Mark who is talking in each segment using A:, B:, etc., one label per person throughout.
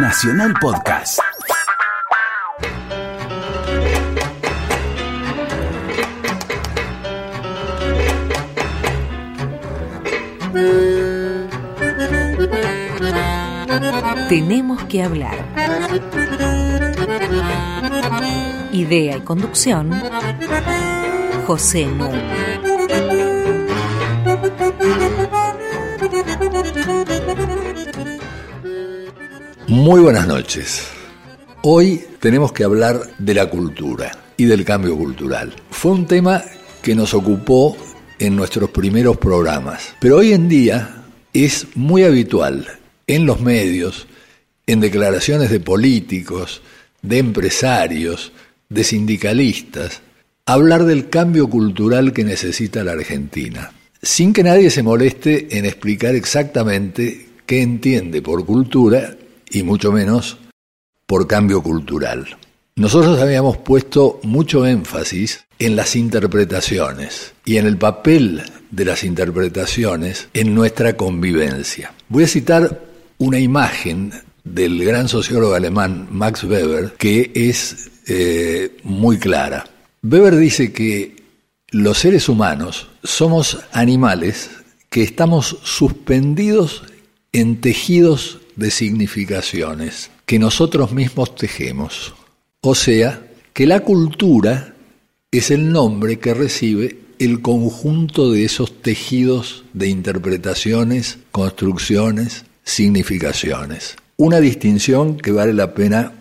A: Nacional Podcast.
B: Tenemos que hablar. Idea y conducción, José Nu.
C: Muy buenas noches. Hoy tenemos que hablar de la cultura y del cambio cultural. Fue un tema que nos ocupó en nuestros primeros programas, pero hoy en día es muy habitual en los medios, en declaraciones de políticos, de empresarios, de sindicalistas, hablar del cambio cultural que necesita la Argentina, sin que nadie se moleste en explicar exactamente qué entiende por cultura y mucho menos por cambio cultural. Nosotros habíamos puesto mucho énfasis en las interpretaciones y en el papel de las interpretaciones en nuestra convivencia. Voy a citar una imagen del gran sociólogo alemán Max Weber que es eh, muy clara. Weber dice que los seres humanos somos animales que estamos suspendidos en tejidos de significaciones que nosotros mismos tejemos. O sea, que la cultura es el nombre que recibe el conjunto de esos tejidos de interpretaciones, construcciones, significaciones. Una distinción que vale la pena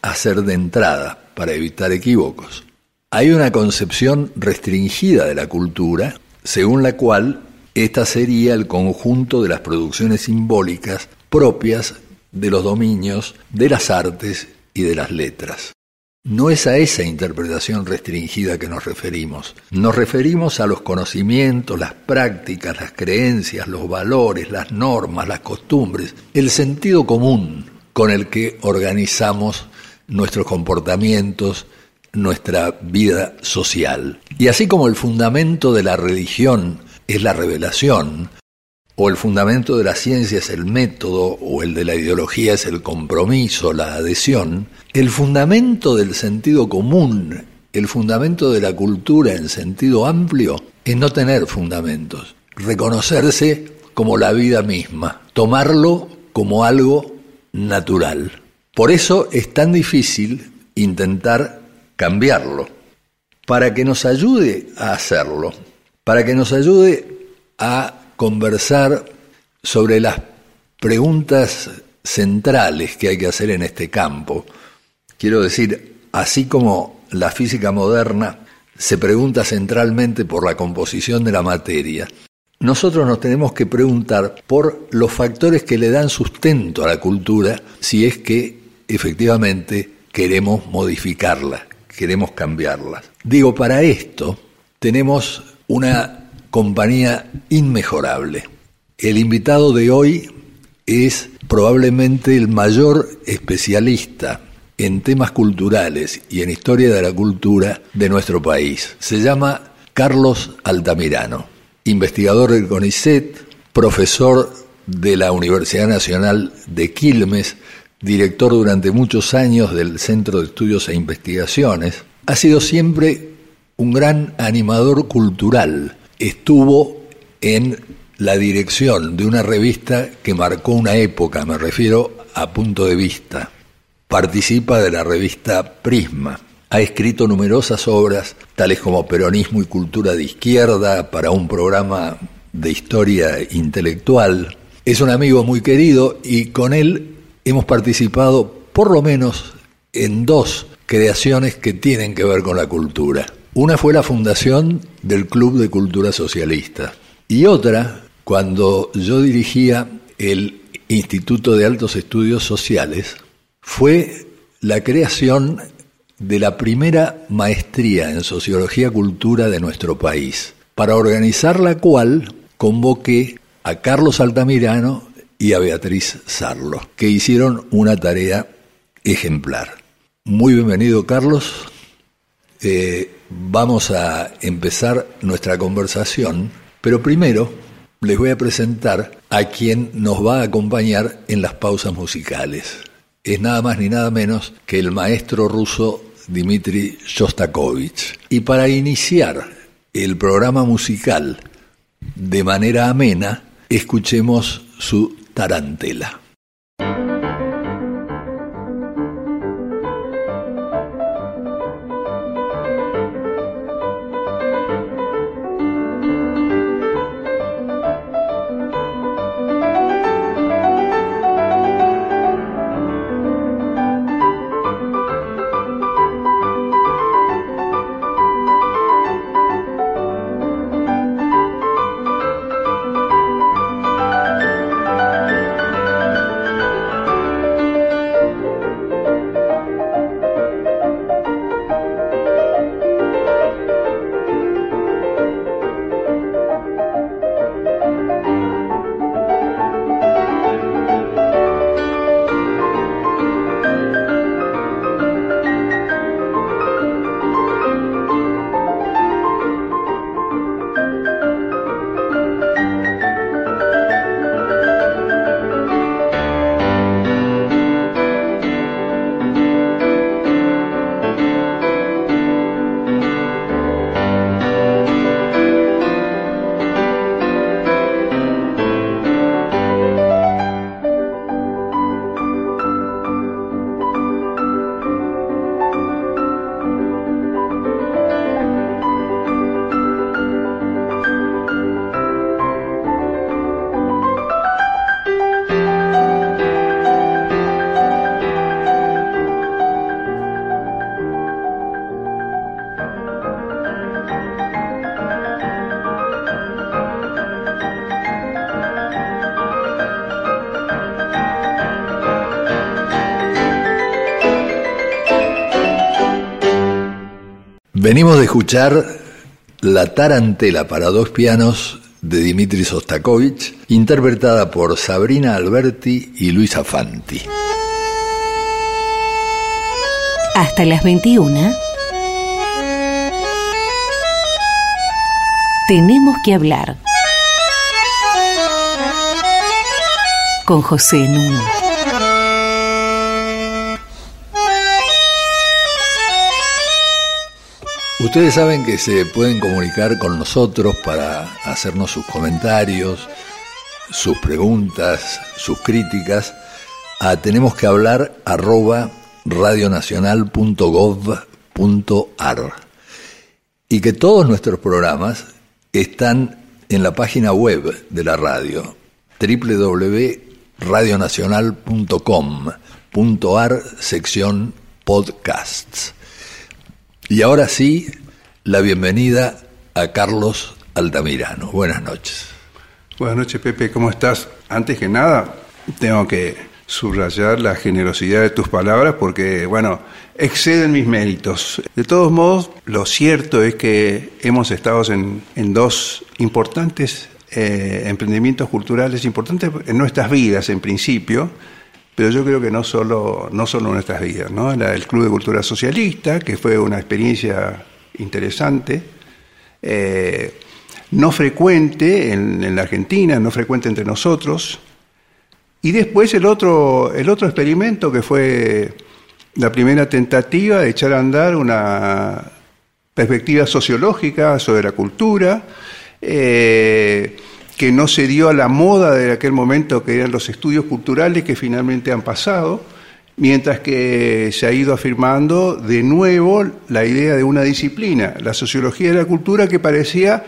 C: hacer de entrada para evitar equívocos. Hay una concepción restringida de la cultura, según la cual esta sería el conjunto de las producciones simbólicas propias de los dominios de las artes y de las letras. No es a esa interpretación restringida que nos referimos. Nos referimos a los conocimientos, las prácticas, las creencias, los valores, las normas, las costumbres, el sentido común con el que organizamos nuestros comportamientos, nuestra vida social. Y así como el fundamento de la religión es la revelación, o el fundamento de la ciencia es el método, o el de la ideología es el compromiso, la adhesión, el fundamento del sentido común, el fundamento de la cultura en sentido amplio, es no tener fundamentos, reconocerse como la vida misma, tomarlo como algo natural. Por eso es tan difícil intentar cambiarlo, para que nos ayude a hacerlo, para que nos ayude a conversar sobre las preguntas centrales que hay que hacer en este campo. Quiero decir, así como la física moderna se pregunta centralmente por la composición de la materia, nosotros nos tenemos que preguntar por los factores que le dan sustento a la cultura si es que efectivamente queremos modificarla, queremos cambiarla. Digo, para esto tenemos una compañía inmejorable. El invitado de hoy es probablemente el mayor especialista en temas culturales y en historia de la cultura de nuestro país. Se llama Carlos Altamirano, investigador del CONICET, profesor de la Universidad Nacional de Quilmes, director durante muchos años del Centro de Estudios e Investigaciones. Ha sido siempre un gran animador cultural estuvo en la dirección de una revista que marcó una época, me refiero a punto de vista. Participa de la revista Prisma. Ha escrito numerosas obras, tales como Peronismo y Cultura de Izquierda, para un programa de historia intelectual. Es un amigo muy querido y con él hemos participado por lo menos en dos creaciones que tienen que ver con la cultura. Una fue la fundación del Club de Cultura Socialista y otra cuando yo dirigía el Instituto de Altos Estudios Sociales fue la creación de la primera maestría en Sociología Cultura de nuestro país, para organizar la cual convoqué a Carlos Altamirano y a Beatriz Sarlo, que hicieron una tarea ejemplar. Muy bienvenido, Carlos. Eh, vamos a empezar nuestra conversación, pero primero les voy a presentar a quien nos va a acompañar en las pausas musicales. es nada más ni nada menos que el maestro ruso Dmitri Shostakovich. Y para iniciar el programa musical de manera amena, escuchemos su tarantela. Venimos de escuchar La Tarantela para dos pianos de Dimitri Sostakovich, interpretada por Sabrina Alberti y Luisa Fanti.
B: Hasta las 21. Tenemos que hablar con José Nuno.
C: Ustedes saben que se pueden comunicar con nosotros para hacernos sus comentarios, sus preguntas, sus críticas a tenemos que hablar arroba radionacional.gov.ar y que todos nuestros programas están en la página web de la radio www.radionacional.com.ar sección podcasts. Y ahora sí, la bienvenida a Carlos Altamirano. Buenas noches.
A: Buenas noches, Pepe, ¿cómo estás? Antes que nada, tengo que subrayar la generosidad de tus palabras porque, bueno, exceden mis méritos. De todos modos, lo cierto es que hemos estado en, dos importantes eh, emprendimientos culturales, importantes en nuestras vidas en principio, pero yo creo que no solo, no solo nuestras vidas, ¿no? el Club de Cultura Socialista, que fue una experiencia interesante, eh, no frecuente en, la Argentina, no frecuente entre nosotros, y después el otro, el otro experimento que fue la primera tentativa de echar a andar una perspectiva sociológica sobre la cultura, eh, que no se dio a la moda de aquel momento que eran los estudios culturales que finalmente han pasado, mientras que se ha ido afirmando de nuevo la idea de una disciplina, la sociología de la cultura que parecía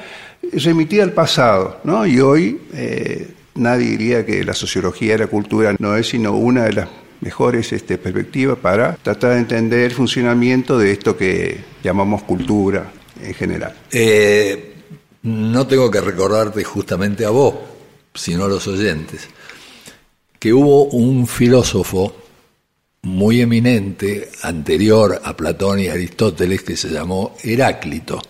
A: remitida al pasado, ¿no? Y hoy eh, nadie diría que la sociología de la cultura no es sino una de las mejores este, perspectivas para tratar de entender el funcionamiento de esto que llamamos cultura en general.
C: Eh, no tengo que recordarte justamente a vos, sino a los oyentes, que hubo un filósofo muy eminente, anterior a Platón y Aristóteles, que se llamó Heráclito,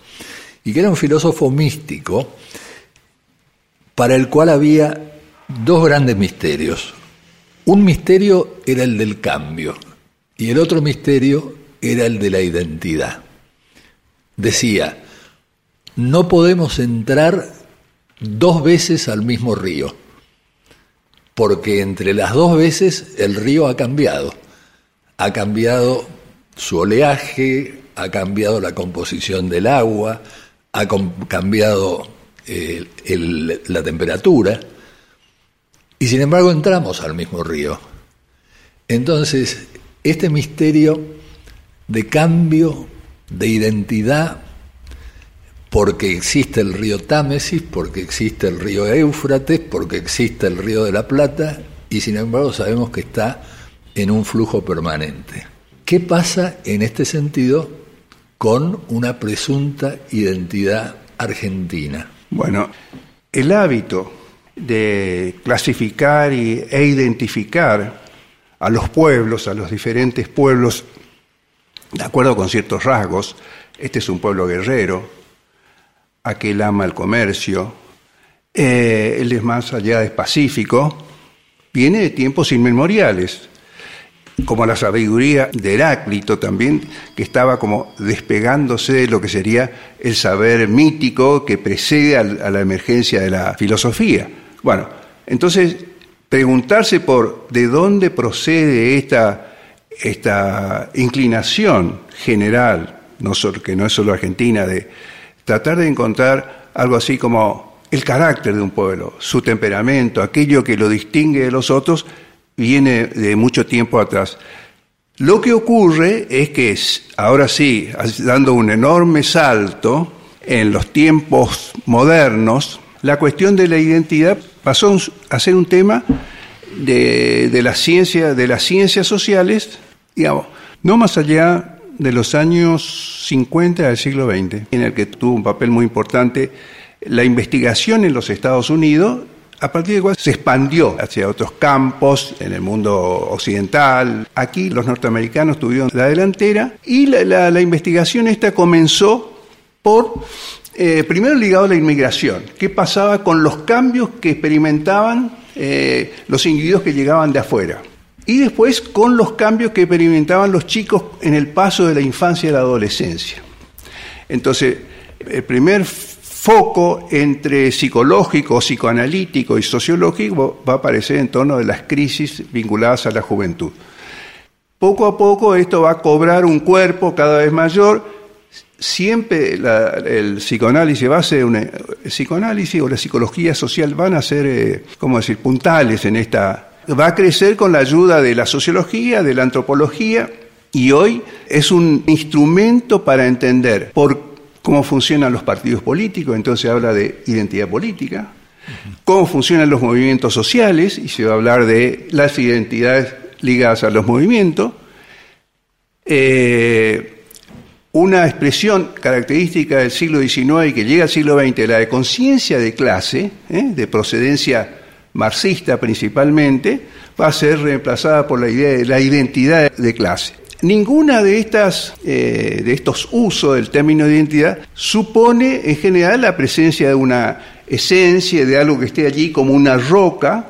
C: y que era un filósofo místico, para el cual había dos grandes misterios. Un misterio era el del cambio y el otro misterio era el de la identidad. Decía, no podemos entrar dos veces al mismo río, porque entre las dos veces el río ha cambiado. ha cambiado su oleaje, ha cambiado la composición del agua, ha cambiado eh, la temperatura, y sin embargo entramos al mismo río. Entonces, este misterio de cambio, de identidad, porque existe el río Támesis, porque existe el río Éufrates, porque existe el río de la Plata, y sin embargo sabemos que está en un flujo permanente. ¿Qué pasa en este sentido con una presunta identidad argentina?
A: Bueno, el hábito de clasificar e identificar a los pueblos, a los diferentes pueblos, de acuerdo con ciertos rasgos, este es un pueblo guerrero, aquel ama el comercio, eh, él es más allá, es pacífico, viene de tiempos inmemoriales como la sabiduría de Heráclito también, que estaba como despegándose de lo que sería el saber mítico que precede a la emergencia de la filosofía. Bueno, entonces preguntarse por de dónde procede esta, esta inclinación general, no solo, que no es solo argentina, de tratar de encontrar algo así como el carácter de un pueblo, su temperamento, aquello que lo distingue de los otros, viene de mucho tiempo atrás. Lo que ocurre es que ahora sí, dando un enorme salto en los tiempos modernos, la cuestión de la identidad pasó a ser un tema de, la ciencia, de las ciencias sociales, digamos, no más allá de los años 50 del siglo XX, en el que tuvo un papel muy importante la investigación en los Estados Unidos a partir de cual se expandió hacia otros campos en el mundo occidental. Aquí los norteamericanos tuvieron la delantera y la, investigación esta comenzó por, eh, primero ligado a la inmigración, qué pasaba con los cambios que experimentaban eh, los individuos que llegaban de afuera. Y después con los cambios que experimentaban los chicos en el paso de la infancia a la adolescencia. Entonces, el primer foco entre psicológico, psicoanalítico y sociológico va a aparecer en torno de las crisis vinculadas a la juventud. Poco a poco esto va a cobrar un cuerpo cada vez mayor. Siempre el psicoanálisis va a ser una, psicoanálisis o la psicología social van a ser, eh, ¿cómo decir?, puntales en esta. Va a crecer con la ayuda de la sociología, de la antropología, y hoy es un instrumento para entender cómo funcionan los partidos políticos, entonces habla de identidad política, cómo funcionan los movimientos sociales, y se va a hablar de las identidades ligadas a los movimientos, eh, una expresión característica del siglo XIX y que llega al siglo XX, la de conciencia de clase, ¿eh? de procedencia marxista principalmente, va a ser reemplazada por la idea de la identidad de clase. Ninguna de estas eh, de estos usos del término de identidad supone en general la presencia de una esencia, de algo que esté allí como una roca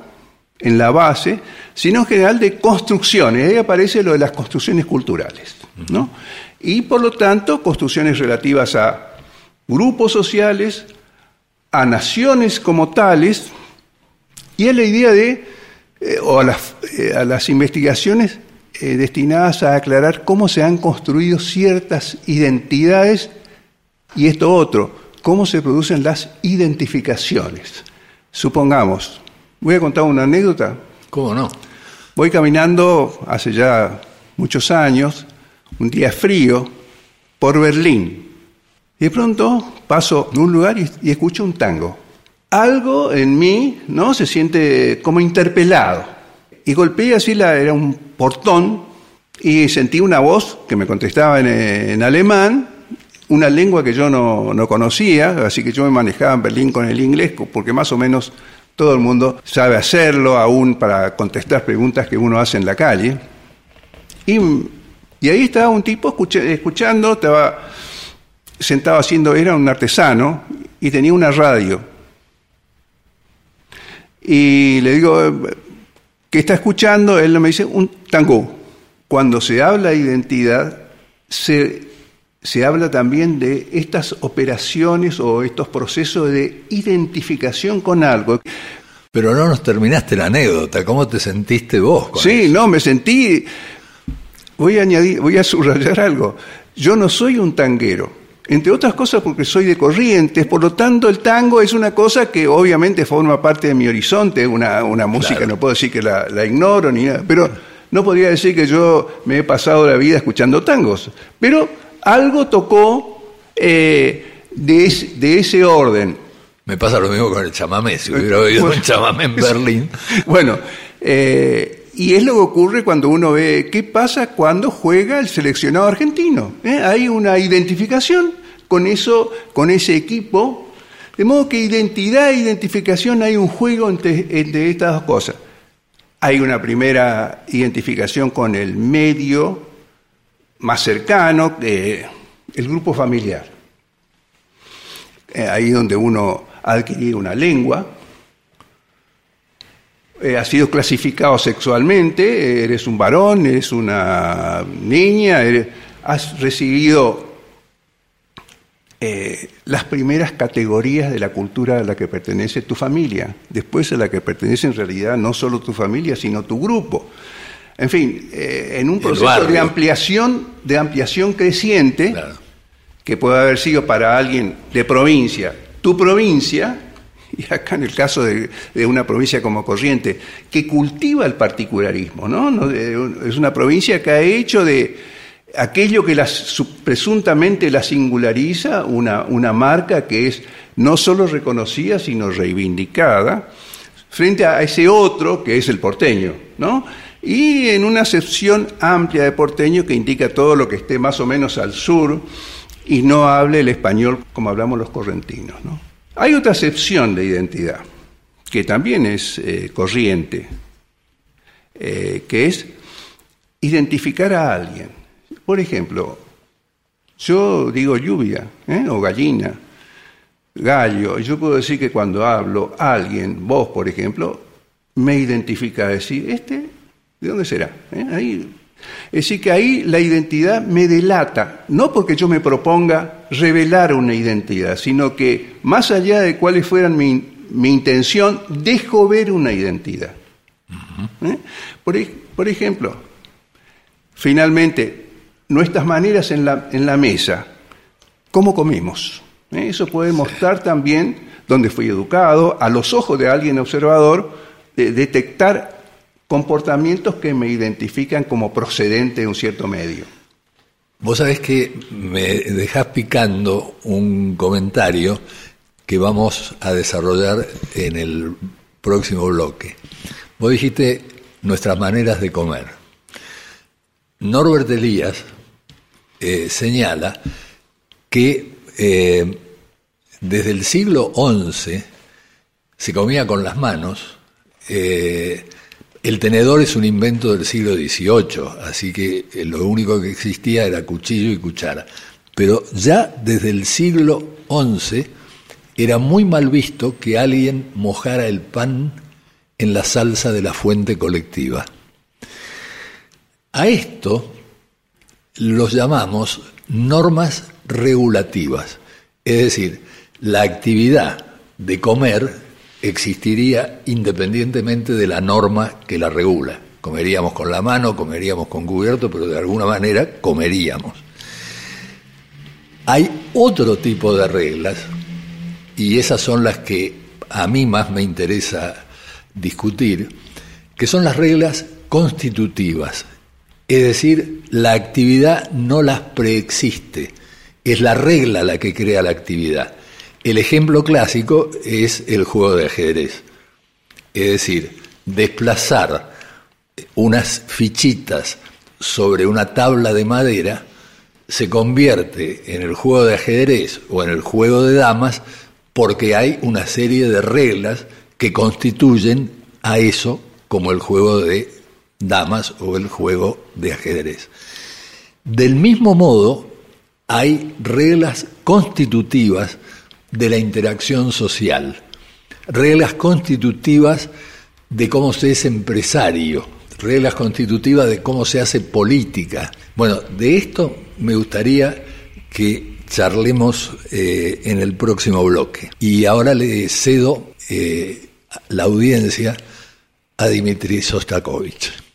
A: en la base, sino en general de construcciones. Ahí aparece lo de las construcciones culturales, ¿no? Y por lo tanto, construcciones relativas a grupos sociales, a naciones como tales, y a la idea de, eh, o a las, eh, a las investigaciones eh, destinadas a aclarar cómo se han construido ciertas identidades y esto otro, cómo se producen las identificaciones. Supongamos, voy a contar una anécdota.
C: ¿Cómo no?
A: Voy caminando hace ya muchos años, un día frío, por Berlín. Y de pronto paso en un lugar y, y escucho un tango. Algo en mí no se siente como interpelado y golpeé así, la, era un portón, y sentí una voz que me contestaba en, alemán, una lengua que yo no, no, conocía, así que yo me manejaba en Berlín con el inglés, porque más o menos todo el mundo sabe hacerlo, aún para contestar preguntas que uno hace en la calle. Y, y ahí estaba un tipo escuchando, estaba sentado haciendo, era un artesano, y tenía una radio. Y le digo, que está escuchando, él me dice un tango. Cuando se habla de identidad, se, se habla también de estas operaciones o estos procesos de identificación con algo.
C: Pero no nos terminaste la anécdota, ¿cómo te sentiste vos?
A: sí, no, me sentí voy a añadir, voy a subrayar algo. Yo no soy un tanguero, entre otras cosas porque soy de Corrientes, por lo tanto el tango es una cosa que obviamente forma parte de mi horizonte, una, una música, no puedo decir que la, la, ignoro ni nada, pero no podría decir que yo me he pasado la vida escuchando tangos, pero algo tocó eh, de, de ese orden.
C: Me pasa lo mismo con el chamamé, si hubiera oído un chamamé en Berlín.
A: Bueno, eh, y es lo que ocurre cuando uno ve qué pasa cuando juega el seleccionado argentino. ¿eh? Hay una identificación con eso, con ese equipo. De modo que identidad e identificación hay un juego entre, estas dos cosas. Hay una primera identificación con el medio más cercano, el grupo familiar. Eh, ahí donde uno ha adquirido una lengua, eh, has sido clasificado sexualmente, eres un varón, eres una niña, has recibido eh, las primeras categorías de la cultura a la que pertenece tu familia, después a la que pertenece en realidad no solo tu familia, sino tu grupo. En fin, eh, en un proceso de ampliación, de ampliación creciente, que puede haber sido para alguien de provincia, tu provincia, y acá en el caso de, una provincia como Corriente, que cultiva el particularismo, ¿no? Es una provincia que ha hecho de aquello que presuntamente la singulariza una, una marca que es no solo reconocida, sino reivindicada, frente a ese otro que es el porteño, ¿no? Y en una acepción amplia de porteño que indica todo lo que esté más o menos al sur y no hable el español como hablamos los correntinos, ¿no? Hay otra excepción de identidad, que también es eh, corriente, eh, que es identificar a alguien. Por ejemplo, yo digo lluvia ¿eh? o gallina, gallo. Yo puedo decir que cuando hablo, alguien, vos por ejemplo, me identifica a decir, ¿este de dónde será? Ahí es decir, que ahí la identidad me delata, no porque yo me proponga revelar una identidad, sino que más allá de cuáles fueran mi, intención, dejo ver una identidad. ¿Eh? por, ejemplo, finalmente, nuestras maneras en la, en la mesa, ¿cómo comemos? ¿Eh? Eso puede mostrar también dónde fui educado, a los ojos de alguien observador, de detectar comportamientos que me identifican como procedente de un cierto medio.
C: Vos sabés que me dejás picando un comentario que vamos a desarrollar en el próximo bloque. Vos dijiste nuestras maneras de comer. Norbert Elías eh, señala que eh, desde el siglo XI se comía con las manos, eh, el tenedor es un invento del siglo XVIII, así que eh, lo único que existía era cuchillo y cuchara. Pero ya desde el siglo XI era muy mal visto que alguien mojara el pan en la salsa de la fuente colectiva. A esto los llamamos normas regulativas, es decir, la actividad de comer existiría independientemente de la norma que la regula. Comeríamos con la mano, comeríamos con cubierto, pero de alguna manera comeríamos. Hay otro tipo de reglas, y esas son las que a mí más me interesa discutir, que son las reglas constitutivas. Es decir, la actividad no las preexiste, es la regla la que crea la actividad. El ejemplo clásico es el juego de ajedrez. Es decir, desplazar unas fichitas sobre una tabla de madera se convierte en el juego de ajedrez o en el juego de damas porque hay una serie de reglas que constituyen a eso como el juego de damas o el juego de ajedrez. Del mismo modo, hay reglas constitutivas de la interacción social, reglas constitutivas de cómo se es empresario, reglas constitutivas de cómo se hace política. Bueno, de esto me gustaría que charlemos eh, en el próximo bloque. Y ahora le cedo eh, la audiencia a Dimitri Sostakovich.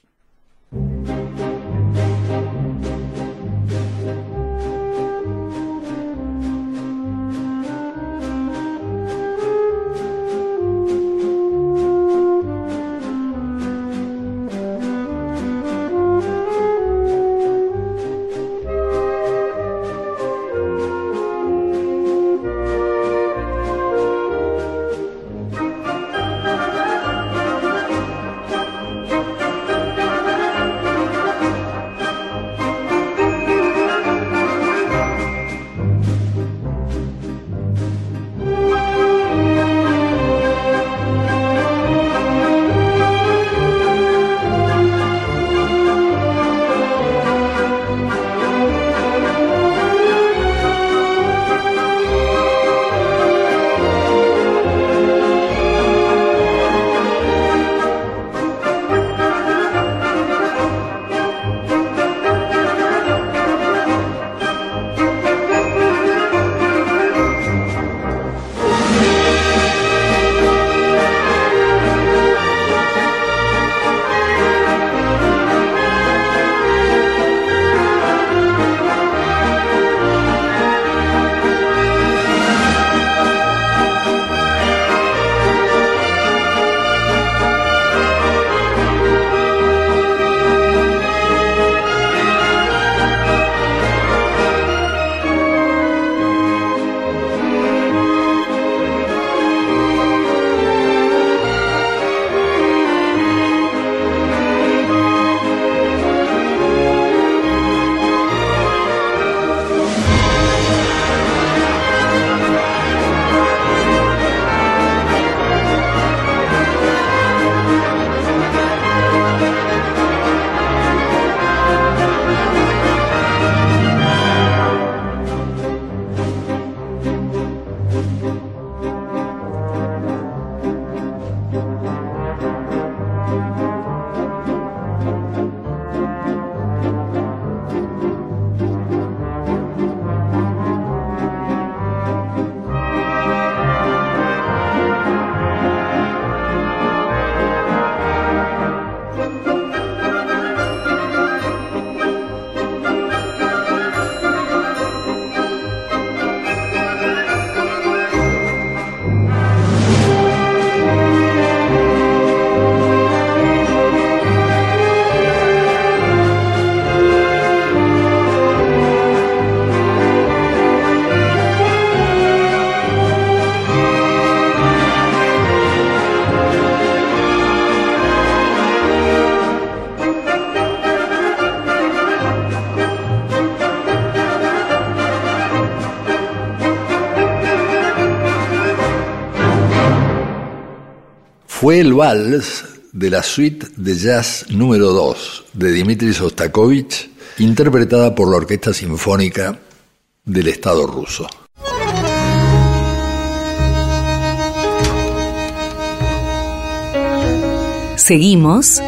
C: Fue el vals de la suite de jazz número 2 de Dmitri Sostakovich, interpretada por la Orquesta Sinfónica del Estado ruso.
B: Seguimos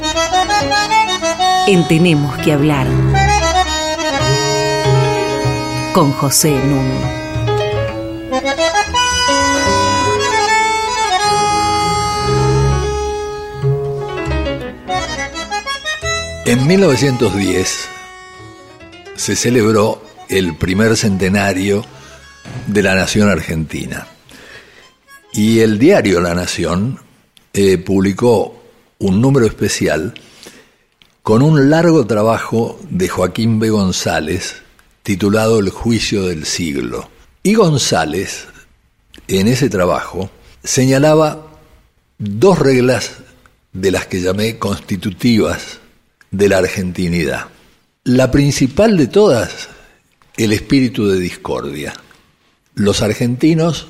B: en Tenemos que hablar con José Nuno.
C: En 1910 se celebró el primer centenario de la Nación Argentina y el diario La Nación eh, publicó un número especial con un largo trabajo de Joaquín B. González titulado El juicio del siglo. Y González, en ese trabajo, señalaba dos reglas de las que llamé constitutivas de la argentinidad. La principal de todas, el espíritu de discordia. Los argentinos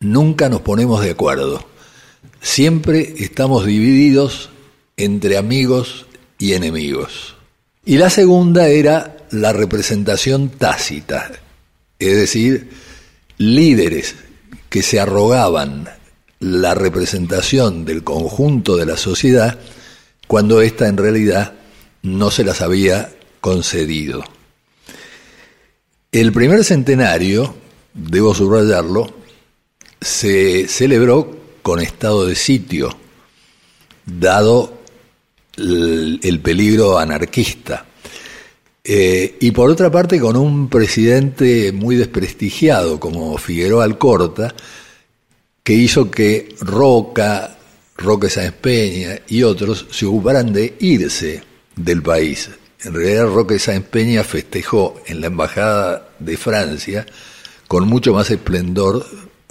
C: nunca nos ponemos de acuerdo. Siempre estamos divididos entre amigos y enemigos. Y la segunda era la representación tácita, es decir, líderes que se arrogaban la representación del conjunto de la sociedad cuando ésta en realidad no se las había concedido. El primer centenario, debo subrayarlo, se celebró con estado de sitio, dado el, peligro anarquista. Eh, y por otra parte, con un presidente muy desprestigiado como Figueroa Alcorta, que hizo que Roca, Roque Sáenz Peña y otros se ocuparan de irse del país. En realidad Roque Sáenz Peña festejó en la Embajada de Francia con mucho más esplendor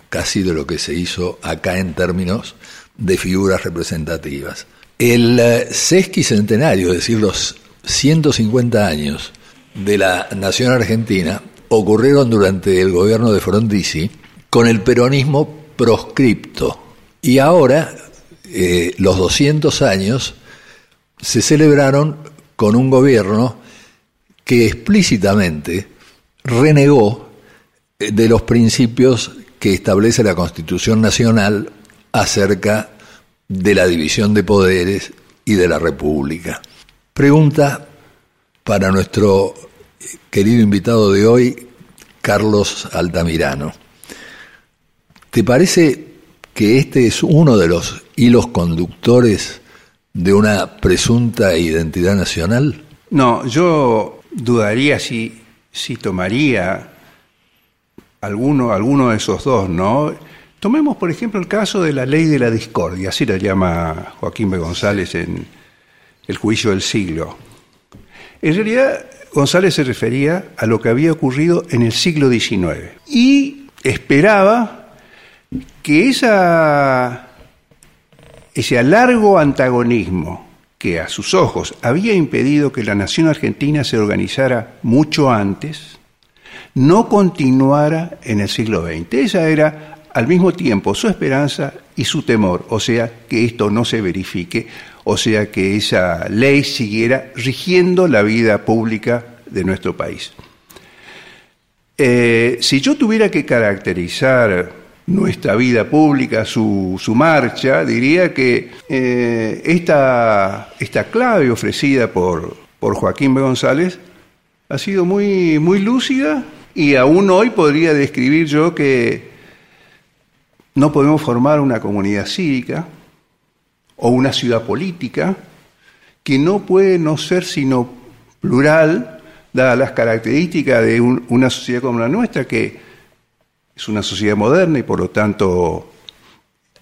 C: casi de lo que se hizo acá en términos de figuras representativas. El eh, sesquicentenario, es decir, los 150 años de la nación argentina, ocurrieron durante el gobierno de Frondizi con el peronismo proscripto. Y ahora, eh, los 200 años, se celebraron con un gobierno que explícitamente renegó eh, de los principios que establece la Constitución Nacional acerca de la división de poderes y de la República. Pregunta para nuestro querido invitado de hoy, Carlos Altamirano. ¿Te parece que este es uno de los hilos conductores de una presunta identidad nacional?
A: No, yo dudaría si, si tomaría alguno, alguno de esos dos, ¿no? Tomemos, por ejemplo, el caso de la ley de la discordia, así la llama Joaquín B. González en El juicio del siglo. En realidad, González se refería a lo que había ocurrido en el siglo XIX y esperaba que esa ese largo antagonismo que a sus ojos había impedido que la nación argentina se organizara mucho antes, no continuara en el siglo XX. Esa era al mismo tiempo su esperanza y su temor, o sea, que esto no se verifique, o sea, que esa ley siguiera rigiendo la vida pública de nuestro país. Eh, si yo tuviera que caracterizar nuestra vida pública, su, su marcha, diría que eh, esta, esta, clave ofrecida por, por Joaquín. González ha sido muy, muy lúcida y aún hoy podría describir yo que no podemos formar una comunidad cívica o una ciudad política que no puede no ser sino plural, dadas las características de una sociedad como la nuestra, que es una sociedad moderna y por lo tanto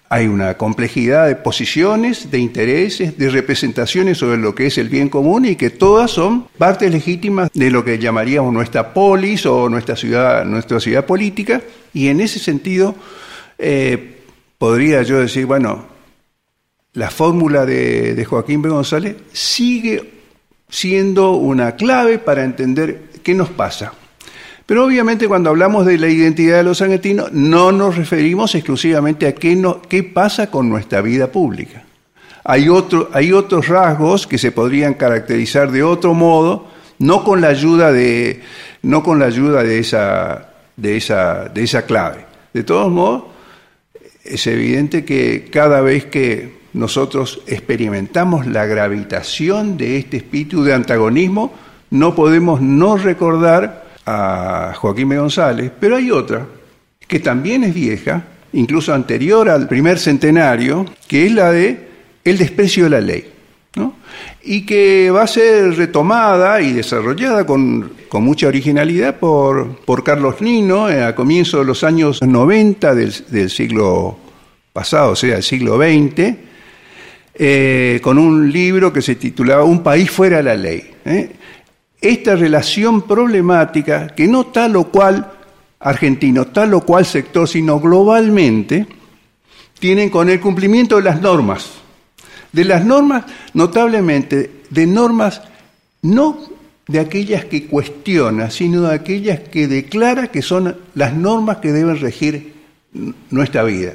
A: hay una complejidad de posiciones, de intereses, de representaciones sobre lo que es el bien común y que todas son partes legítimas de lo que llamaríamos nuestra polis o nuestra ciudad, nuestra ciudad política. Y en ese sentido eh, podría yo decir, bueno, la fórmula de, de Joaquín B. González sigue siendo una clave para entender qué nos pasa. Pero obviamente cuando hablamos de la identidad de los argentinos no nos referimos exclusivamente a qué, no, qué pasa con nuestra vida pública. hay, otro, hay otros rasgos que se podrían caracterizar de otro modo, no con la ayuda de, no con la ayuda de esa, de esa, de esa clave. De todos modos, es evidente que cada vez que nosotros experimentamos la gravitación de este espíritu de antagonismo, no podemos no recordar a Joaquín B. González, pero hay otra que también es vieja, incluso anterior al primer centenario, que es la de el desprecio de la ley, y que va a ser retomada y desarrollada con, mucha originalidad por, por, Carlos Nino a comienzos de los años 90 del, siglo pasado, o sea, el siglo XX, eh, con un libro que se titulaba Un país fuera de la ley. ¿eh? Esta relación problemática, que no tal o cual argentino, tal o cual sector, sino globalmente, tienen con el cumplimiento de las normas. De las normas, notablemente, de normas no de aquellas que cuestiona, sino de aquellas que declara que son las normas que deben regir nuestra vida.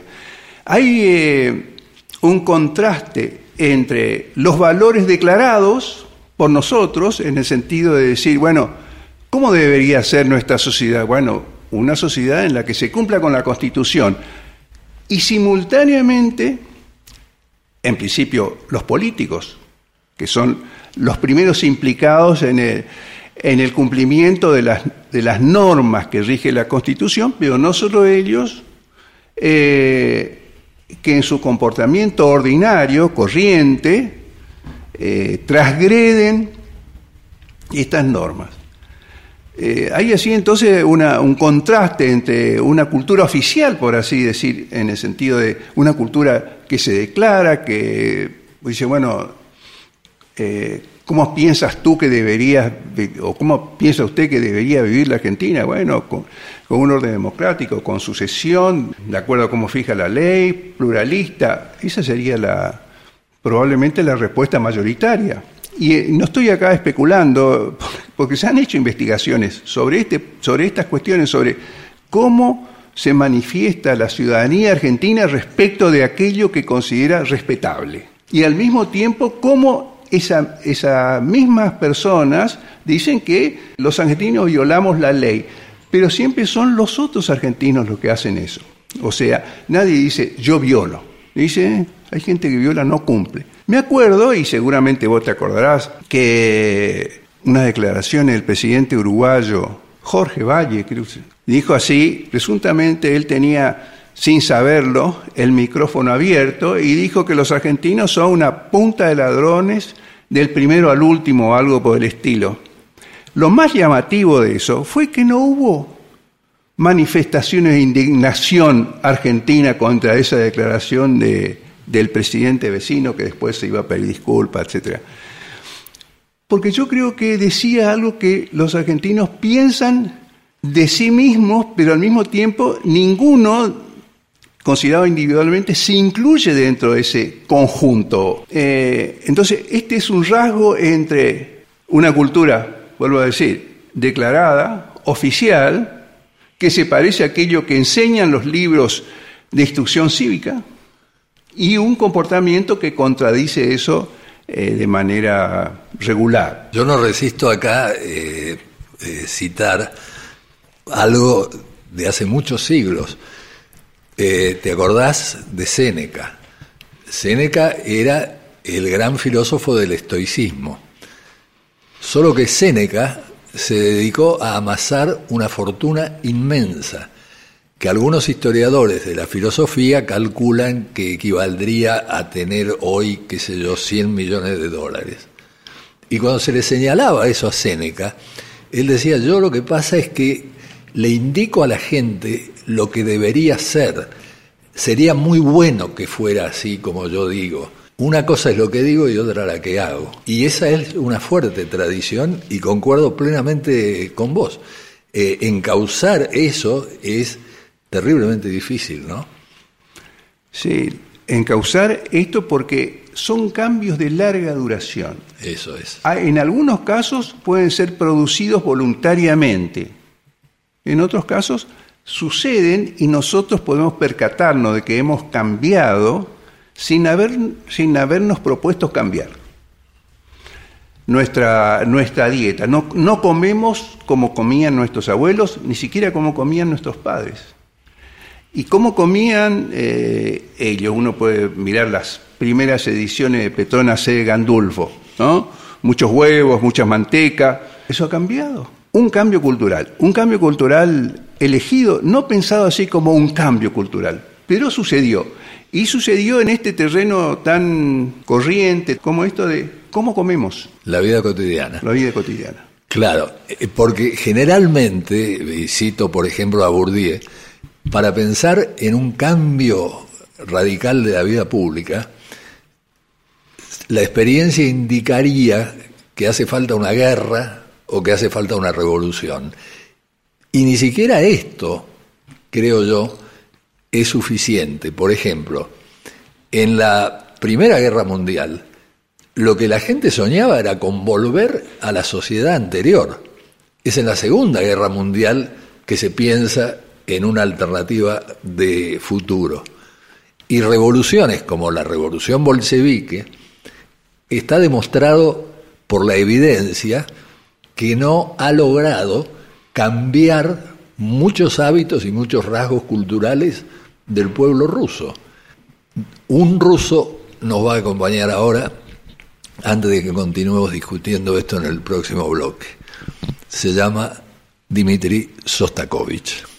A: Hay eh, un contraste entre los valores declarados por nosotros, en el sentido de decir, bueno, ¿cómo debería ser nuestra sociedad? Bueno, una sociedad en la que se cumpla con la Constitución y simultáneamente, en principio, los políticos, que son los primeros implicados en el, en el cumplimiento de las, de las, normas que rige la Constitución, pero no solo ellos, eh, que en su comportamiento ordinario, corriente, eh, estas normas. Eh, hay así entonces un contraste entre una cultura oficial, por así decir, en el sentido de una cultura que se declara, que dice, bueno, eh, ¿cómo piensas tú que deberías, o cómo piensa usted que debería vivir la Argentina? Bueno, con, un orden democrático, con sucesión, de acuerdo a cómo fija la ley, pluralista. Esa sería la, probablemente la respuesta mayoritaria. Y eh, no estoy acá especulando, porque se han hecho investigaciones sobre, este, sobre estas cuestiones, sobre cómo se manifiesta la ciudadanía argentina respecto de aquello que considera respetable. Y al mismo tiempo, cómo esas mismas personas dicen que los argentinos violamos la ley, pero siempre son los otros argentinos los que hacen eso. O sea, nadie dice yo violo, dice hay gente que viola, no cumple. Me acuerdo, y seguramente vos te acordarás, que una declaración del presidente uruguayo Jorge Valle, Cruz, dijo así, presuntamente él tenía, sin saberlo, el micrófono abierto y dijo que los argentinos son una punta de ladrones del primero al último o algo por el estilo. Lo más llamativo de eso fue que no hubo manifestaciones de indignación argentina contra esa declaración de, del presidente vecino que después se iba a pedir disculpas, etc. Porque yo creo que decía algo que los argentinos piensan de sí mismos, pero al mismo tiempo ninguno considerado individualmente se incluye dentro de ese conjunto. Eh, entonces, este es un rasgo entre una cultura, vuelvo a decir, declarada, oficial, que se parece a aquello que enseñan los libros de instrucción cívica, y un comportamiento que contradice eso eh, de manera regular.
C: Yo no resisto acá eh, eh, citar algo de hace muchos siglos. ¿Te acordás de Séneca? Séneca era el gran filósofo del estoicismo. Solo que Séneca se dedicó a amasar una fortuna inmensa que algunos historiadores de la filosofía calculan que equivaldría a tener hoy, qué sé yo, 100 millones de dólares. Y cuando se le señalaba eso a Séneca, él decía, yo lo que pasa es que le indico a la gente lo que debería ser. Sería muy bueno que fuera así como yo digo. Una cosa es lo que digo y otra la que hago. Y esa es una fuerte tradición y concuerdo plenamente con vos. Eh, encauzar eso es terriblemente difícil, ¿no?
A: Sí, encauzar esto porque son cambios de larga duración.
C: Eso es.
A: Ah, en algunos casos pueden ser producidos voluntariamente, en otros casos suceden y nosotros podemos percatarnos de que hemos cambiado sin, haber, sin habernos propuesto cambiar nuestra, nuestra dieta. No, no comemos como comían nuestros abuelos, ni siquiera como comían nuestros padres. ¿Y cómo comían eh, ellos? Uno puede mirar las primeras ediciones de Petrona C. Gandulfo, ¿no? Muchos huevos, mucha manteca. Eso ha cambiado. Un cambio cultural. Un cambio cultural elegido, no pensado así como un cambio cultural, pero sucedió. Y sucedió en este terreno tan corriente como esto de cómo comemos.
C: La vida cotidiana.
A: La vida cotidiana.
C: Claro, eh, porque generalmente, y cito por ejemplo a Bourdieu, para pensar en un cambio radical de la vida pública, la experiencia indicaría que hace falta una guerra o que hace falta una revolución. Y ni siquiera esto, creo yo, es suficiente. Por ejemplo, en la Primera Guerra Mundial, lo que la gente soñaba era con volver a la sociedad anterior. Es en la Segunda Guerra Mundial que se piensa en una alternativa de futuro. Y revoluciones como la revolución bolchevique está demostrado por la evidencia que no ha logrado cambiar muchos hábitos y muchos rasgos culturales del pueblo ruso. Un ruso nos va a acompañar ahora, antes de que continuemos discutiendo esto en el próximo bloque. Se llama Dmitry Sostakovich.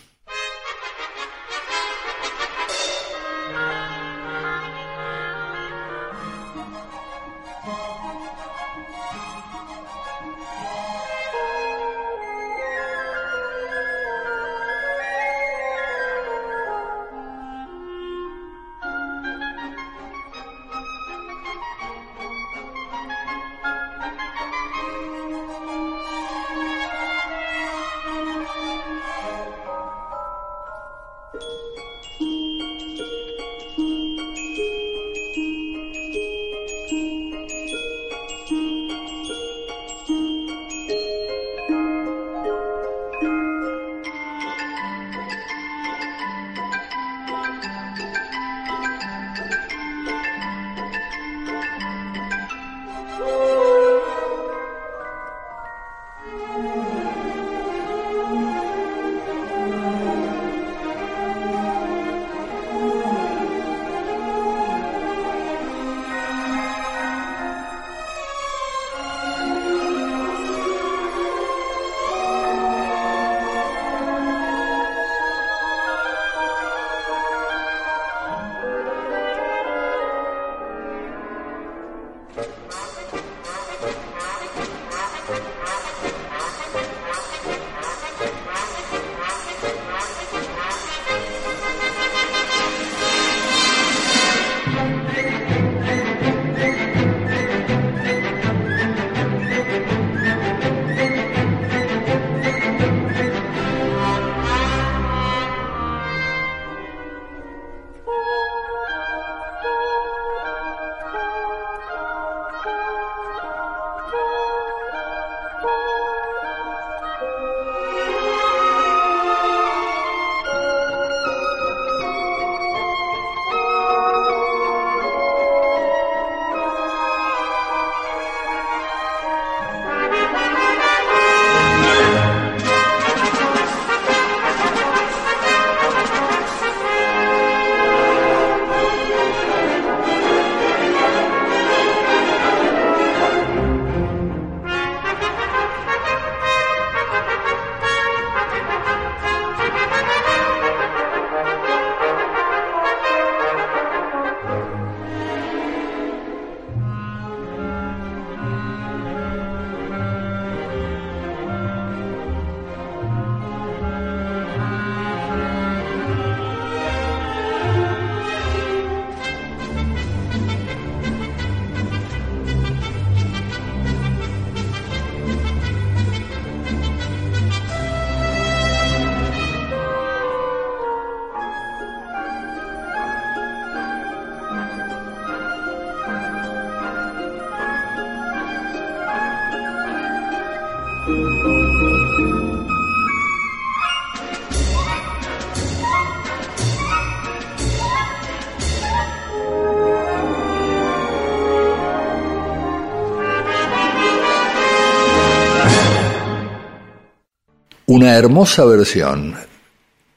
C: Una hermosa versión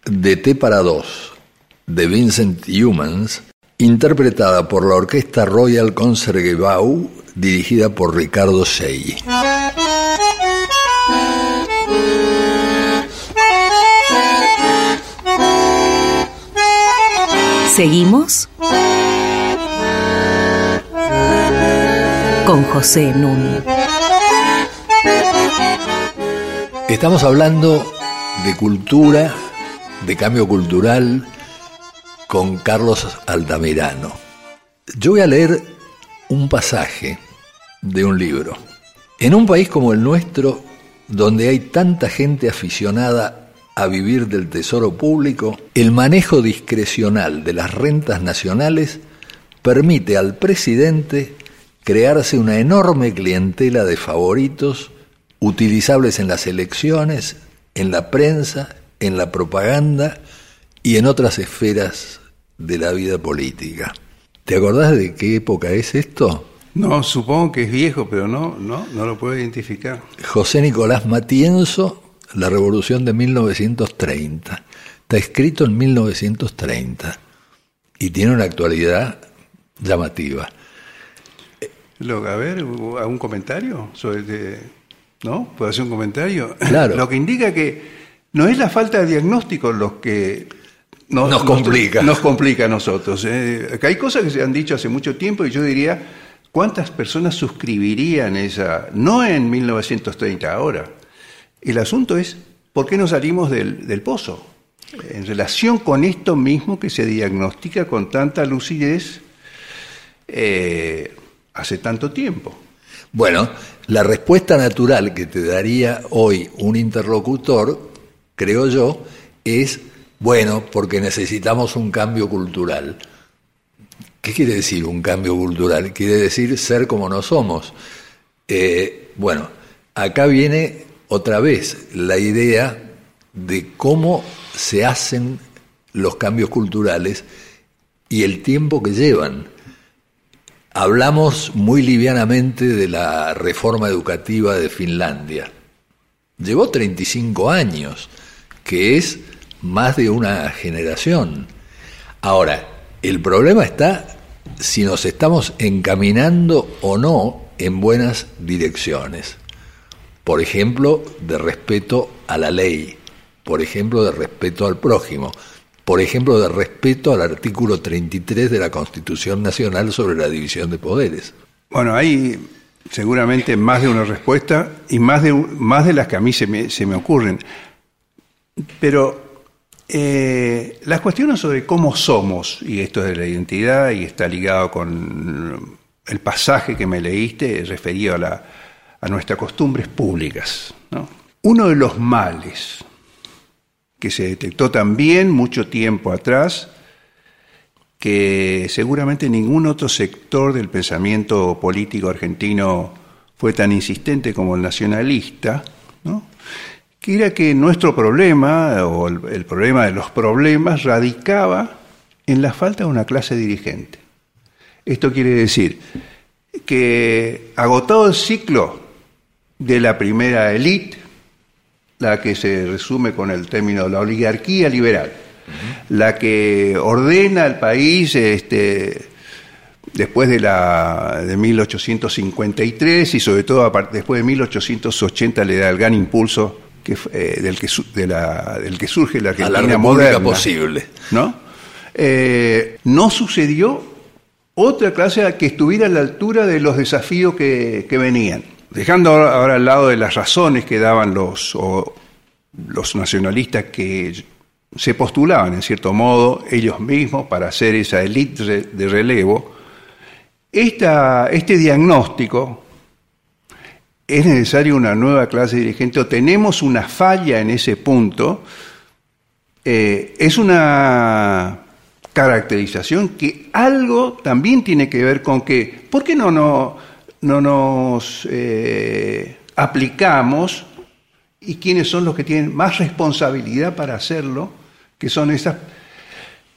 C: de T para dos de Vincent Humans, interpretada por la Orquesta Royal Concertgebouw, dirigida por Ricardo Segui.
B: Seguimos con José Nun.
C: Estamos hablando de cultura, de cambio cultural, con Carlos Altamirano. Yo voy a leer un pasaje de un libro. En un país como el nuestro, donde hay tanta gente aficionada a vivir del tesoro público, el manejo discrecional de las rentas nacionales permite al presidente crearse una enorme clientela de favoritos utilizables en las elecciones, en la prensa, en la propaganda y en otras esferas de la vida política. ¿Te acordás de qué época es esto?
A: No, supongo que es viejo, pero no, no, no lo puedo identificar.
C: José Nicolás Matienzo, La Revolución de 1930. Está escrito en 1930 y tiene una actualidad llamativa.
A: A ver, ¿algún comentario sobre ¿No? ¿Puedo hacer un comentario?
C: Claro.
A: Lo que indica que no es la falta de diagnóstico lo que
C: nos, complica.
A: Nos, complica a nosotros. ¿eh? hay cosas que se han dicho hace mucho tiempo y yo diría, ¿cuántas personas suscribirían esa? No en 1930, ahora. El asunto es, ¿por qué no salimos del, pozo? En relación con esto mismo que se diagnostica con tanta lucidez eh, hace tanto tiempo.
C: Bueno, la respuesta natural que te daría hoy un interlocutor, creo yo, es, bueno, porque necesitamos un cambio cultural. ¿Qué quiere decir un cambio cultural? Quiere decir ser como no somos. Eh, bueno, acá viene otra vez la idea de cómo se hacen los cambios culturales y el tiempo que llevan. Hablamos muy livianamente de la reforma educativa de Finlandia. Llevó 35 años, que es más de una generación. Ahora, el problema está si nos estamos encaminando o no en buenas direcciones. Por ejemplo, de respeto a la ley, por ejemplo, de respeto al prójimo, por ejemplo, de respeto al artículo 33 de la Constitución Nacional sobre la división de poderes.
A: Bueno, hay seguramente más de una respuesta y más de, más de las que a mí se me, se me ocurren. Pero eh, las cuestiones sobre cómo somos, y esto es de la identidad, y está ligado con el pasaje que me leíste referido a, la, a nuestras costumbres públicas. Uno de los males que se detectó también mucho tiempo atrás, que seguramente ningún otro sector del pensamiento político argentino fue tan insistente como el nacionalista, ¿no? que era que nuestro problema, o el, problema de los problemas, radicaba en la falta de una clase dirigente. Esto quiere decir que agotado el ciclo de la primera élite, la que se resume con el término de la oligarquía liberal, la que ordena el país este, después de, la, de 1853 y sobre todo después de 1880 le da el gran impulso que, eh, del, que, de la, del que surge la Argentina moderna.
C: posible.
A: ¿no? Eh, no sucedió otra clase que estuviera a la altura de los desafíos que, que venían. Dejando ahora, al lado de las razones que daban los, los nacionalistas que se postulaban, en cierto modo, ellos mismos para hacer esa élite de relevo, esta, este diagnóstico es necesaria una nueva clase dirigente o tenemos una falla en ese punto, eh, es una caracterización que algo también tiene que ver con que, ¿por qué no, no no nos eh, aplicamos y quiénes son los que tienen más responsabilidad para hacerlo, que son esas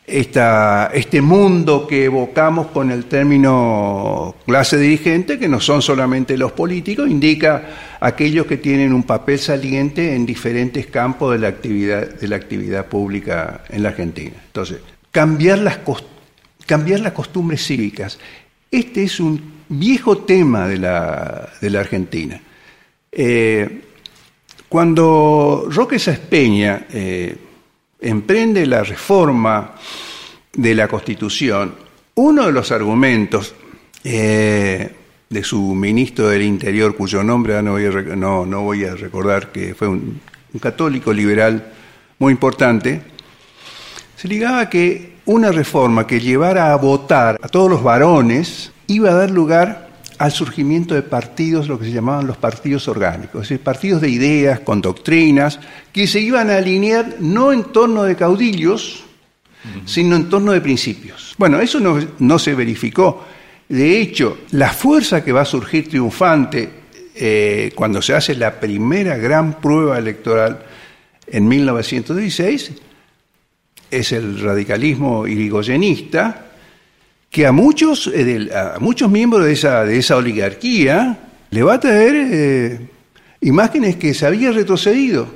A: esta, este mundo que evocamos con el término clase dirigente, que no son solamente los políticos, indica aquellos que tienen un papel saliente en diferentes campos de la actividad, de la actividad pública en la Argentina. Entonces, cambiar las, cambiar las costumbres cívicas. Este es un viejo tema de la, Argentina. Eh, cuando Roque Saspeña eh, emprende la reforma de la Constitución, uno de los argumentos eh, de su ministro del Interior, cuyo nombre no voy a, recordar, que fue un, católico liberal muy importante, se ligaba que una reforma que llevara a votar a todos los varones iba a dar lugar al surgimiento de partidos, lo que se llamaban los partidos orgánicos, es decir, partidos de ideas, con doctrinas, que se iban a alinear no en torno de caudillos, sino en torno de principios. Bueno, eso no, se verificó. De hecho, la fuerza que va a surgir triunfante eh, cuando se hace la primera gran prueba electoral en 1916 es el radicalismo irigoyenista, que a muchos, eh, a muchos miembros de esa, de esa oligarquía le va a traer eh, imágenes que se había retrocedido,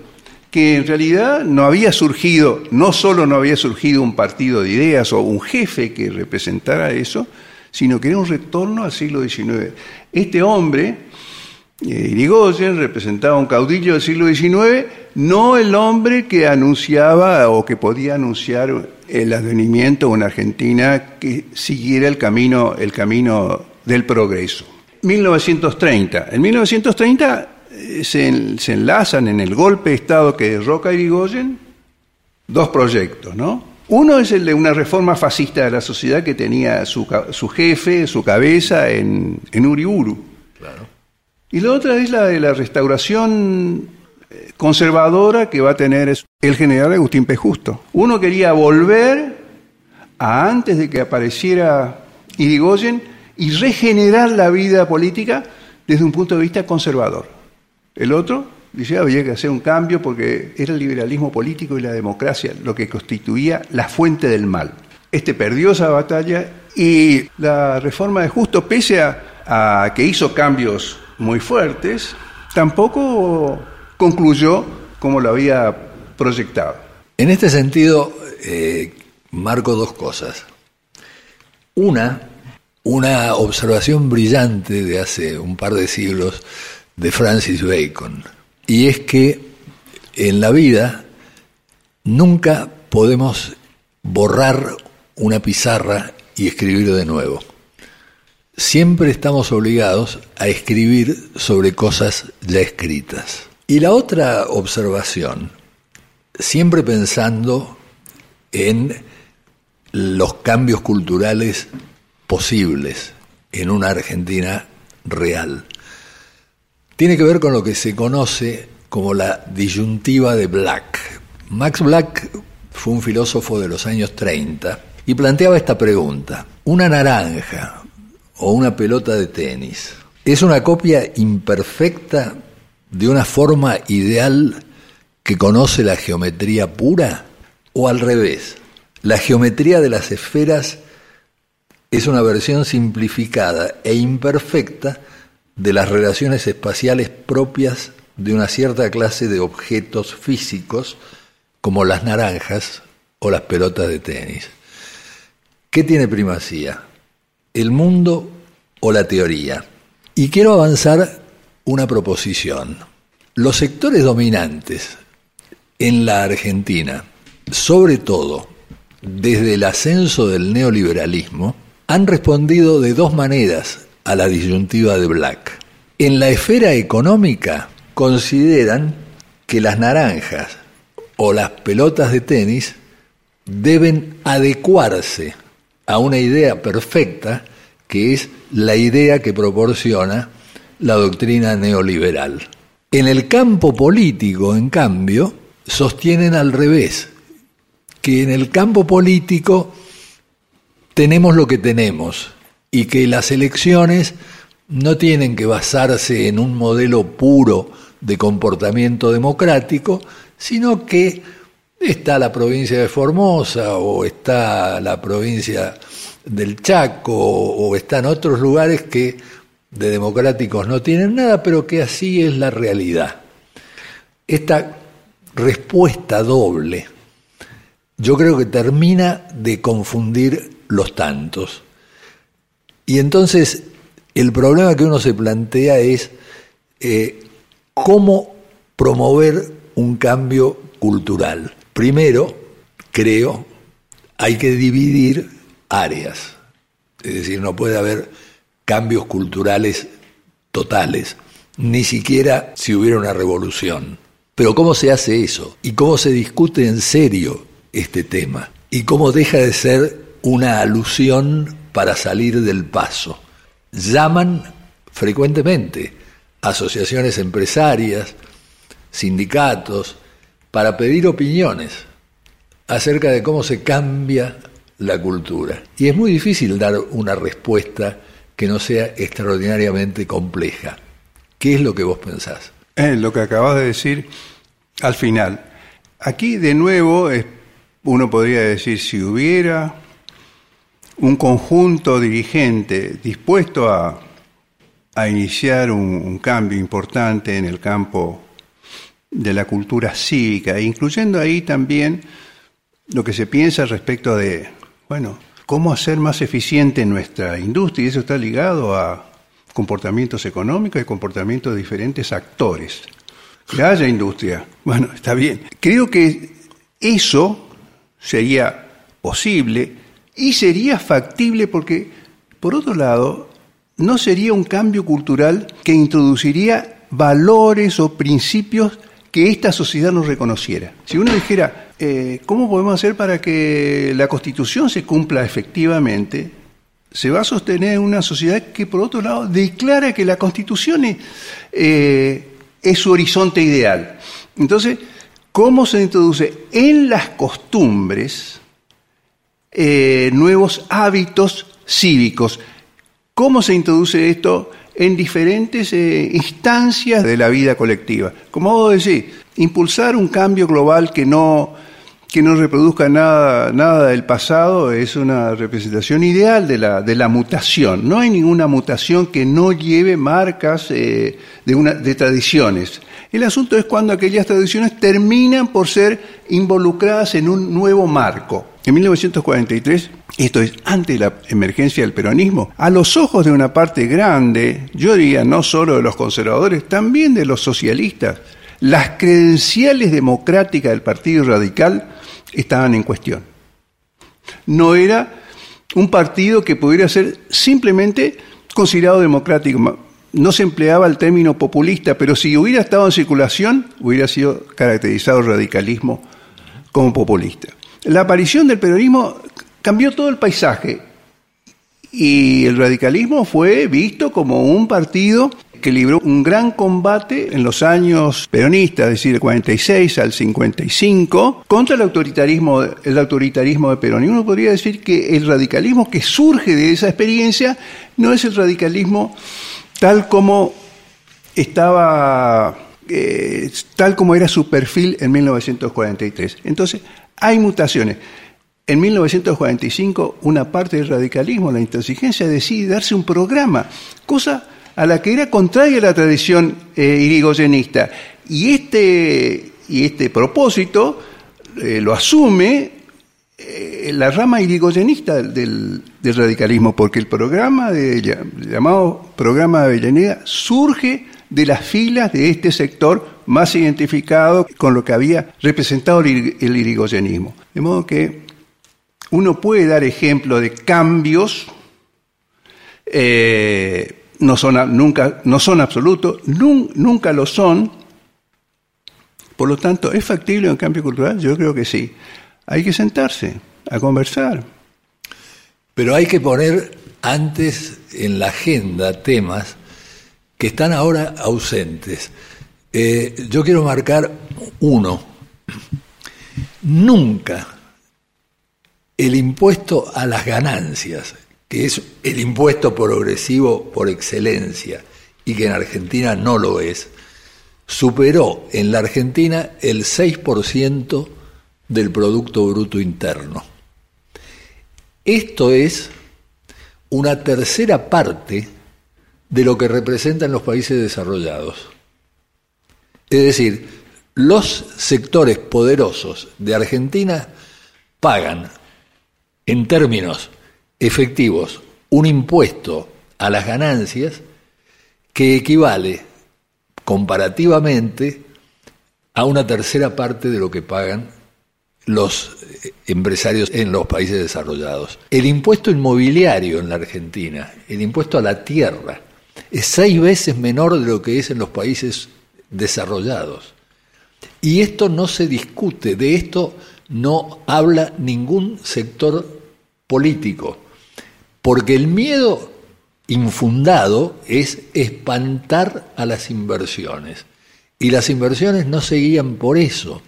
A: que en realidad no había surgido, no solo no había surgido un partido de ideas o un jefe que representara eso, sino que era un retorno al siglo XIX. Este hombre, eh, Irigoyen, representaba un caudillo del siglo XIX, no el hombre que anunciaba o que podía anunciar el advenimiento de una Argentina que siguiera el camino, el camino del progreso. 1930. En 1930 eh, se, se, enlazan en el golpe de Estado que derroca Irigoyen dos proyectos, ¿no? Uno es el de una reforma fascista de la sociedad que tenía su, su jefe, su cabeza en, en Uriburu. Claro. Y la otra es la de la restauración conservadora que va a tener el general Agustín P. Justo. Uno quería volver a antes de que apareciera Irigoyen y regenerar la vida política desde un punto de vista conservador. El otro dice había que hacer un cambio porque era el liberalismo político y la democracia lo que constituía la fuente del mal. Este perdió esa batalla y la reforma de Justo, pese a que hizo cambios muy fuertes, tampoco concluyó como lo había proyectado.
C: En este sentido, eh, marco dos cosas. Una, una observación brillante de hace un par de siglos de Francis Bacon, y es que en la vida nunca podemos borrar una pizarra y escribir de nuevo. Siempre estamos obligados a escribir sobre cosas ya escritas. Y la otra observación, siempre pensando en los cambios culturales posibles en una Argentina real, tiene que ver con lo que se conoce como la disyuntiva de Black. Max Black fue un filósofo de los años 30 y planteaba esta pregunta. ¿Una naranja o una pelota de tenis es una copia imperfecta de una forma ideal que conoce la geometría pura? ¿O al revés? La geometría de las esferas es una versión simplificada e imperfecta de las relaciones espaciales propias de una cierta clase de objetos físicos como las naranjas o las pelotas de tenis. ¿Qué tiene primacía? ¿El mundo o la teoría? Y quiero avanzar una proposición. Los sectores dominantes en la Argentina, sobre todo desde el ascenso del neoliberalismo, han respondido de dos maneras a la disyuntiva de Black. En la esfera económica consideran que las naranjas o las pelotas de tenis deben adecuarse a una idea perfecta que es la idea que proporciona la doctrina neoliberal. En el campo político, en cambio, sostienen al revés, que en el campo político tenemos lo que tenemos y que las elecciones no tienen que basarse en un modelo puro de comportamiento democrático, sino que está la provincia de Formosa o está la provincia del Chaco o están otros lugares que de democráticos no tienen nada, pero que así es la realidad. Esta respuesta doble yo creo que termina de confundir los tantos. Y entonces el problema que uno se plantea es eh, cómo promover un cambio cultural. Primero, creo, hay que dividir áreas. Es decir, no puede haber cambios culturales totales, ni siquiera si hubiera una revolución. Pero ¿cómo se hace eso? ¿Y cómo se discute en serio este tema? ¿Y cómo deja de ser una alusión para salir del paso? Llaman frecuentemente asociaciones empresarias, sindicatos, para pedir opiniones acerca de cómo se cambia la cultura. Y es muy difícil dar una respuesta que no sea extraordinariamente compleja. ¿Qué es lo que vos pensás?
A: Eh, lo que acabas de decir al final. Aquí de nuevo uno podría decir si hubiera un conjunto dirigente dispuesto a, iniciar un, cambio importante en el campo de la cultura cívica, incluyendo ahí también lo que se piensa respecto de, bueno, cómo hacer más eficiente nuestra industria, y eso está ligado a comportamientos económicos y comportamientos de diferentes actores. Que haya industria, bueno, está bien. Creo que eso sería posible y sería factible porque, por otro lado, no sería un cambio cultural que introduciría valores o principios que esta sociedad no reconociera. Si uno dijera, eh, ¿cómo podemos hacer para que la Constitución se cumpla efectivamente? Se va a sostener una sociedad que, por otro lado, declara que la Constitución es, eh, su horizonte ideal. Entonces, ¿cómo se introduce en las costumbres eh, nuevos hábitos cívicos? ¿Cómo se introduce esto en diferentes instancias de la vida colectiva. Como vos decís, impulsar un cambio global que no, que no reproduzca nada, nada del pasado es una representación ideal de la, de la mutación. No hay ninguna mutación que no lleve marcas eh, de, una, de tradiciones. El asunto es cuando aquellas tradiciones terminan por ser involucradas en un nuevo marco. En 1943, esto es antes de la emergencia del peronismo, a los ojos de una parte grande, yo diría no solo de los conservadores, también de los socialistas, las credenciales democráticas del Partido Radical estaban en cuestión. No era un partido que pudiera ser simplemente considerado democrático. No se empleaba el término populista, pero si hubiera estado en circulación, hubiera sido caracterizado el radicalismo como populista la aparición del peronismo cambió todo el paisaje y el radicalismo fue visto como un partido que libró un gran combate en los años peronistas, es decir, del 46 al 55, contra el autoritarismo, el autoritarismo de Perón. Y uno podría decir que el radicalismo que surge de esa experiencia no es el radicalismo tal como estaba, eh, tal como era su perfil en 1943. Entonces, hay mutaciones. En 1945, una parte del radicalismo, la intransigencia, decide darse un programa, cosa a la que era contraria la tradición eh, irigoyenista. Y este, y este propósito eh, lo asume eh, la rama irigoyenista del, radicalismo, porque el programa de, llamado programa de Avellaneda surge de las filas de este sector más identificado con lo que había representado el, irigoyenismo. De modo que uno puede dar ejemplo de cambios, eh, no, son, nunca, no son absolutos, nunca lo son, por lo tanto, ¿es factible un cambio cultural? Yo creo que sí. Hay que sentarse a conversar.
C: Pero hay que poner antes en la agenda temas que están ahora ausentes. Eh, yo quiero marcar uno. Nunca el impuesto a las ganancias, que es el impuesto progresivo por excelencia y que en Argentina no lo es, superó en la Argentina el 6% del Producto Bruto Interno. Esto es una tercera parte de lo que representan los países desarrollados. Es decir, los sectores poderosos de Argentina pagan en términos efectivos un impuesto a las ganancias que equivale comparativamente a una tercera parte de lo que pagan los eh, empresarios en los países desarrollados. El impuesto inmobiliario en la Argentina, el impuesto a la tierra, es seis veces menor de lo que es en los países desarrollados. Y esto no se discute, de esto no habla ningún sector político, porque el miedo infundado es espantar a las inversiones. Y las inversiones no se guían por eso.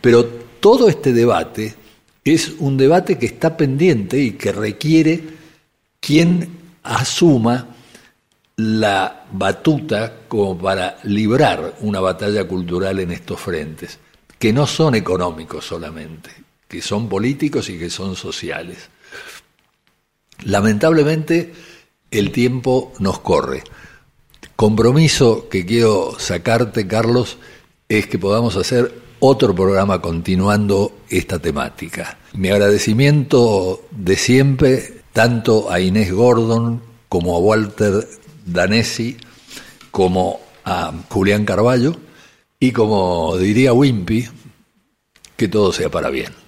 C: Pero todo este debate es un debate que está pendiente y que requiere quien asuma la batuta como para librar una batalla cultural en estos frentes, que no son económicos solamente, que son políticos y que son sociales. Lamentablemente, el tiempo nos corre. Compromiso que quiero sacarte, Carlos, es que podamos hacer otro programa continuando esta temática. Mi agradecimiento de siempre tanto a Inés Gordon como a Walter Danesi como a Julián Carballo y como diría Wimpy, que todo sea para bien.